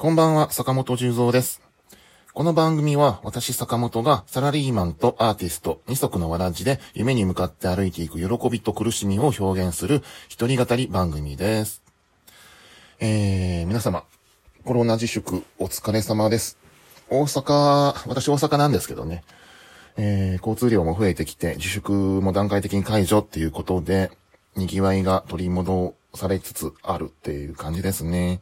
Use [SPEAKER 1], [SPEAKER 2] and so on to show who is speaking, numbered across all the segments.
[SPEAKER 1] こんばんは、坂本十三です。この番組は私坂本がサラリーマンとアーティスト二足のわらじで夢に向かって歩いていく喜びと苦しみを表現する一人語り番組です。えー、皆様、コロナ自粛お疲れ様です。大阪、私大阪なんですけどね、えー、交通量も増えてきて自粛も段階的に解除っていうことで、賑わいが取り戻されつつあるっていう感じですね。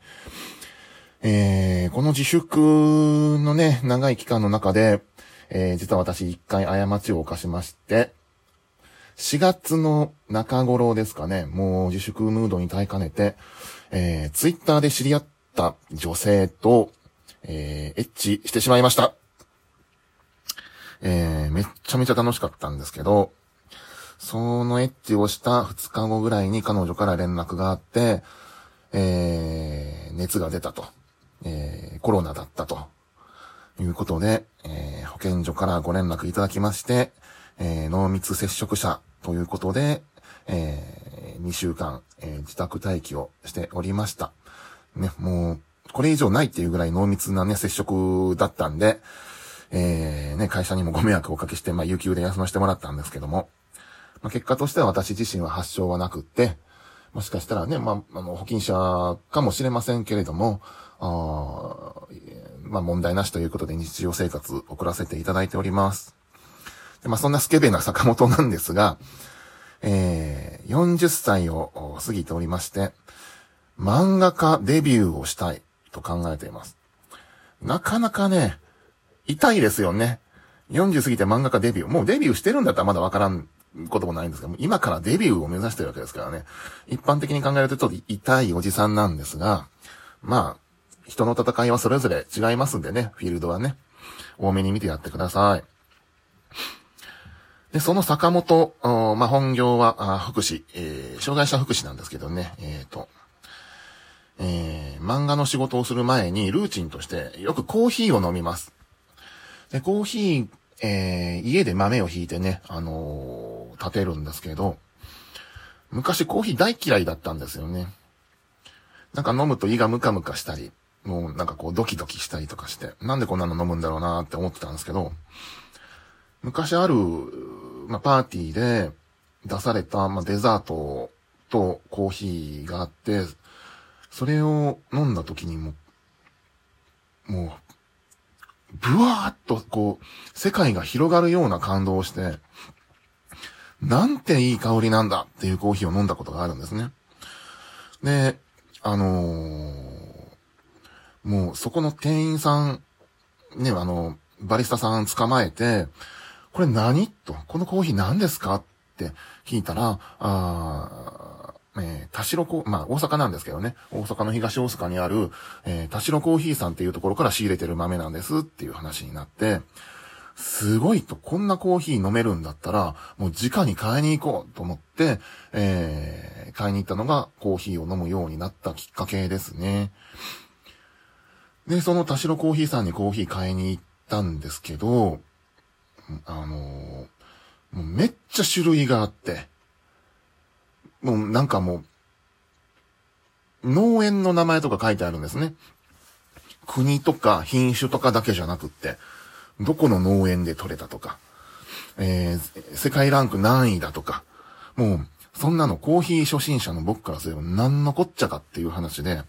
[SPEAKER 1] えー、この自粛のね、長い期間の中で、えー、実は私一回過ちを犯しまして、4月の中頃ですかね、もう自粛ムードに耐えかねて、えー、ツイッターで知り合った女性と、えー、エッチしてしまいました。えー、めっちゃめちゃ楽しかったんですけど、そのエッチをした2日後ぐらいに彼女から連絡があって、えー、熱が出たと。えー、コロナだったと。いうことで、えー、保健所からご連絡いただきまして、えー、濃密接触者ということで、えー、2週間、え、自宅待機をしておりました。ね、もう、これ以上ないっていうぐらい濃密なね、接触だったんで、え、ね、会社にもご迷惑をおかけして、まあ、有給で休ませてもらったんですけども、まあ、結果としては私自身は発症はなくって、もしかしたらね、まあ、あの、保菌者かもしれませんけれども、あまあ、問題なしということで日常生活送らせていただいております。でまあ、そんなスケベな坂本なんですが、えー、40歳を過ぎておりまして、漫画家デビューをしたいと考えています。なかなかね、痛いですよね。40過ぎて漫画家デビュー。もうデビューしてるんだったらまだわからんこともないんですが、今からデビューを目指してるわけですからね。一般的に考えるとちょっと痛いおじさんなんですが、まあ、人の戦いはそれぞれ違いますんでね、フィールドはね。多めに見てやってください。で、その坂本、まあ、本業は、福祉、えー、障害者福祉なんですけどね、えっ、ー、と、えー、漫画の仕事をする前にルーチンとしてよくコーヒーを飲みます。で、コーヒー、えー、家で豆をひいてね、あのー、立てるんですけど、昔コーヒー大嫌いだったんですよね。なんか飲むと胃がムカムカしたり、もうなんかこうドキドキしたりとかして、なんでこんなの飲むんだろうなって思ってたんですけど、昔ある、まあ、パーティーで出された、まあ、デザートとコーヒーがあって、それを飲んだ時にも、もう、ブワーっとこう、世界が広がるような感動をして、なんていい香りなんだっていうコーヒーを飲んだことがあるんですね。で、あのー、もうそこの店員さん、ね、あの、バリスタさん捕まえて、これ何と、このコーヒー何ですかって聞いたら、あえー、田代コまあ、大阪なんですけどね、大阪の東大阪にある、えー、田代コーヒーさんっていうところから仕入れてる豆なんですっていう話になって、すごいと、こんなコーヒー飲めるんだったら、もう直に買いに行こうと思って、えー、買いに行ったのがコーヒーを飲むようになったきっかけですね。で、その田代コーヒーさんにコーヒー買いに行ったんですけど、あの、もうめっちゃ種類があって、もうなんかもう、農園の名前とか書いてあるんですね。国とか品種とかだけじゃなくって、どこの農園で採れたとか、えー、世界ランク何位だとか、もう、そんなのコーヒー初心者の僕からすれば何のこっちゃかっていう話で、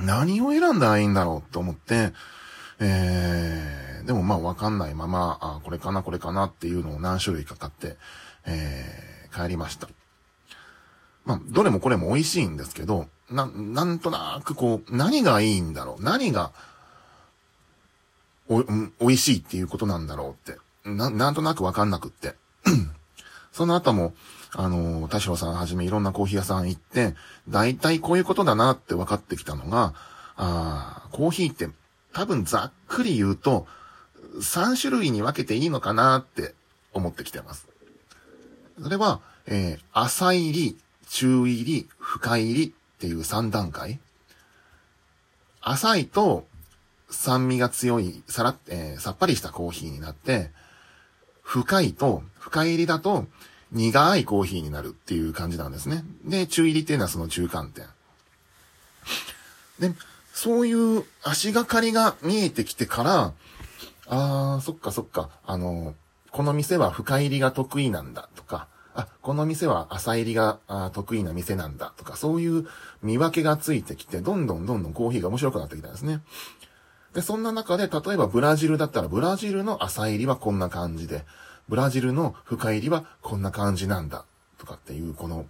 [SPEAKER 1] 何を選んだらいいんだろうと思って、えー、でもまあわかんないまま、あ、これかなこれかなっていうのを何種類か買って、えー、帰りました。まあ、どれもこれも美味しいんですけど、な、なんとなくこう、何がいいんだろう何が、お、美味しいっていうことなんだろうって、な、なんとなくわかんなくって。その後も、あの、田代さんはじめいろんなコーヒー屋さん行って、だいたいこういうことだなって分かってきたのが、あコーヒーって多分ざっくり言うと、3種類に分けていいのかなって思ってきてます。それは、えー、浅入り、中入り、深入りっていう3段階。浅いと酸味が強い、さら、えー、さっぱりしたコーヒーになって、深いと、深入りだと苦いコーヒーになるっていう感じなんですね。で、中入りっていうのはその中間点。で、そういう足がかりが見えてきてから、あー、そっかそっか、あの、この店は深入りが得意なんだとか、あ、この店は浅入りが得意な店なんだとか、そういう見分けがついてきて、どんどんどんどんコーヒーが面白くなってきたんですね。で、そんな中で、例えばブラジルだったら、ブラジルの浅入りはこんな感じで、ブラジルの深入りはこんな感じなんだ、とかっていう、この、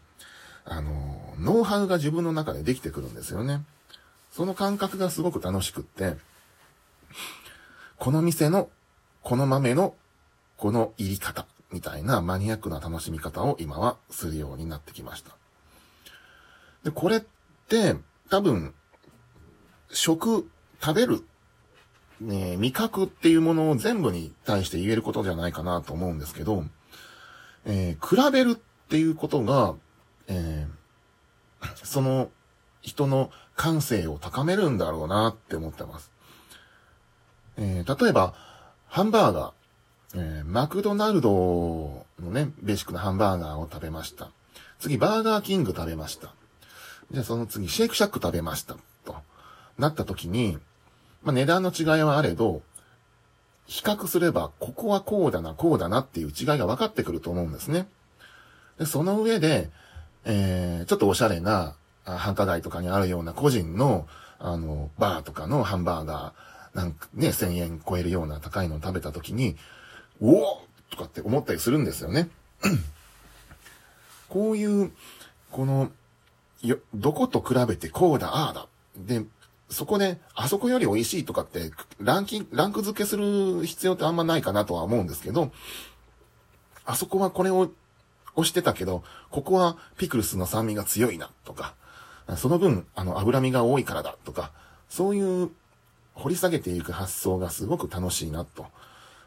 [SPEAKER 1] あの、ノウハウが自分の中でできてくるんですよね。その感覚がすごく楽しくって、この店の、この豆の、この入り方、みたいなマニアックな楽しみ方を今はするようになってきました。で、これって、多分、食、食べる、ね、味覚っていうものを全部に対して言えることじゃないかなと思うんですけど、えー、比べるっていうことが、えー、その人の感性を高めるんだろうなって思ってます。えー、例えば、ハンバーガー、え、マクドナルドのね、ベーシックなハンバーガーを食べました。次、バーガーキング食べました。じゃあその次、シェイクシャック食べました。と、なった時に、まあ、値段の違いはあれど、比較すれば、ここはこうだな、こうだなっていう違いが分かってくると思うんですね。で、その上で、えー、ちょっとおしゃれな、繁華街とかにあるような個人の、あの、バーとかのハンバーガー、なんかね、1000円超えるような高いのを食べた時に、おおとかって思ったりするんですよね。こういう、この、よ、どこと比べてこうだ、ああだ。で、そこで、あそこより美味しいとかって、ランキング、ランク付けする必要ってあんまないかなとは思うんですけど、あそこはこれを押してたけど、ここはピクルスの酸味が強いな、とか、その分、あの、脂身が多いからだ、とか、そういう掘り下げていく発想がすごく楽しいな、と、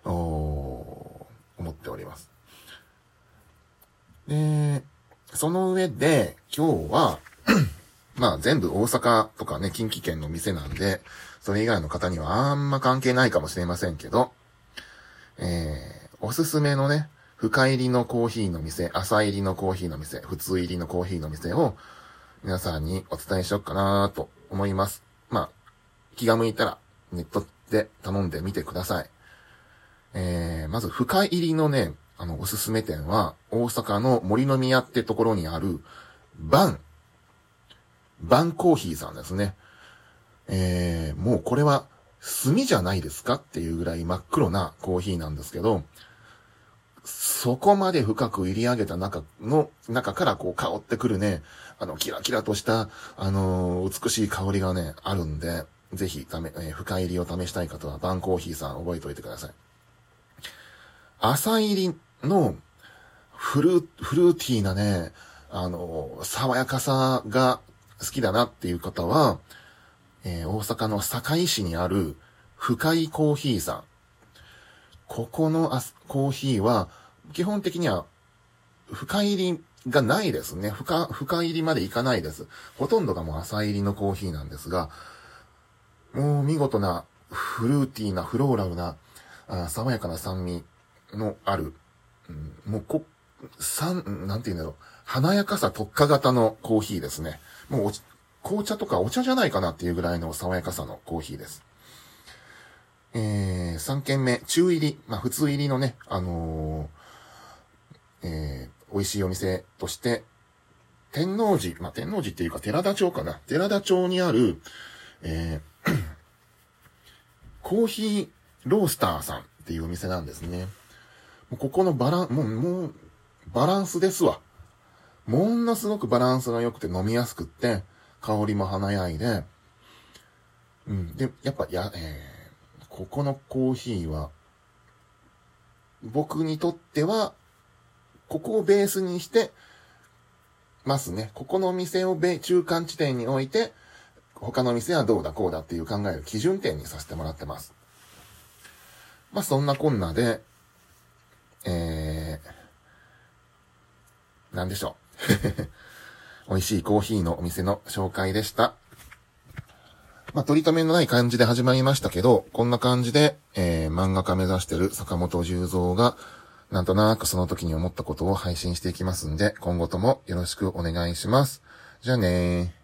[SPEAKER 1] 思っております。で、その上で、今日はまあ全部大阪とかね、近畿圏の店なんで、それ以外の方にはあんま関係ないかもしれませんけど、えー、おすすめのね、深入りのコーヒーの店、朝入りのコーヒーの店、普通入りのコーヒーの店を皆さんにお伝えしようかなと思います。まあ、気が向いたらネットで頼んでみてください。えー、まず深入りのね、あの、おすすめ店は、大阪の森の宮ってところにある、バンバンコーヒーさんですね。えー、もうこれは炭じゃないですかっていうぐらい真っ黒なコーヒーなんですけど、そこまで深く入り上げた中の、中からこう香ってくるね、あの、キラキラとした、あのー、美しい香りがね、あるんで、ぜひ、ため、えー、深入りを試したい方は、バンコーヒーさん覚えておいてください。朝入りの、フル、フルーティーなね、あのー、爽やかさが好きだなっていう方は、えー、大阪の堺市にある深いコーヒーさん。ここのあコーヒーは、基本的には深入りがないですね。深、深入りまでいかないです。ほとんどがもう浅入りのコーヒーなんですが、もう見事なフルーティーなフローラルな、あ爽やかな酸味のある、うん、もうこ、酸、なんて言うんだろう。華やかさ特化型のコーヒーですね。もう紅茶とかお茶じゃないかなっていうぐらいの爽やかさのコーヒーです。えー、3軒目、中入り、まあ普通入りのね、あのー、えー、美味しいお店として、天王寺、まあ天王寺っていうか寺田町かな。寺田町にある、えー、コーヒーロースターさんっていうお店なんですね。ここのバラン、もう、もう、バランスですわ。ものすごくバランスが良くて飲みやすくって、香りも華やいで、うん。で、やっぱ、や、えー、ここのコーヒーは、僕にとっては、ここをベースにしてますね。ここの店を中間地点に置いて、他の店はどうだこうだっていう考える基準点にさせてもらってます。まあそんなこんなで、えー、なんでしょう。美味しいコーヒーのお店の紹介でした。まあ、取り留めのない感じで始まりましたけど、こんな感じで、えー、漫画家目指してる坂本十三が、なんとなくその時に思ったことを配信していきますんで、今後ともよろしくお願いします。じゃあねー。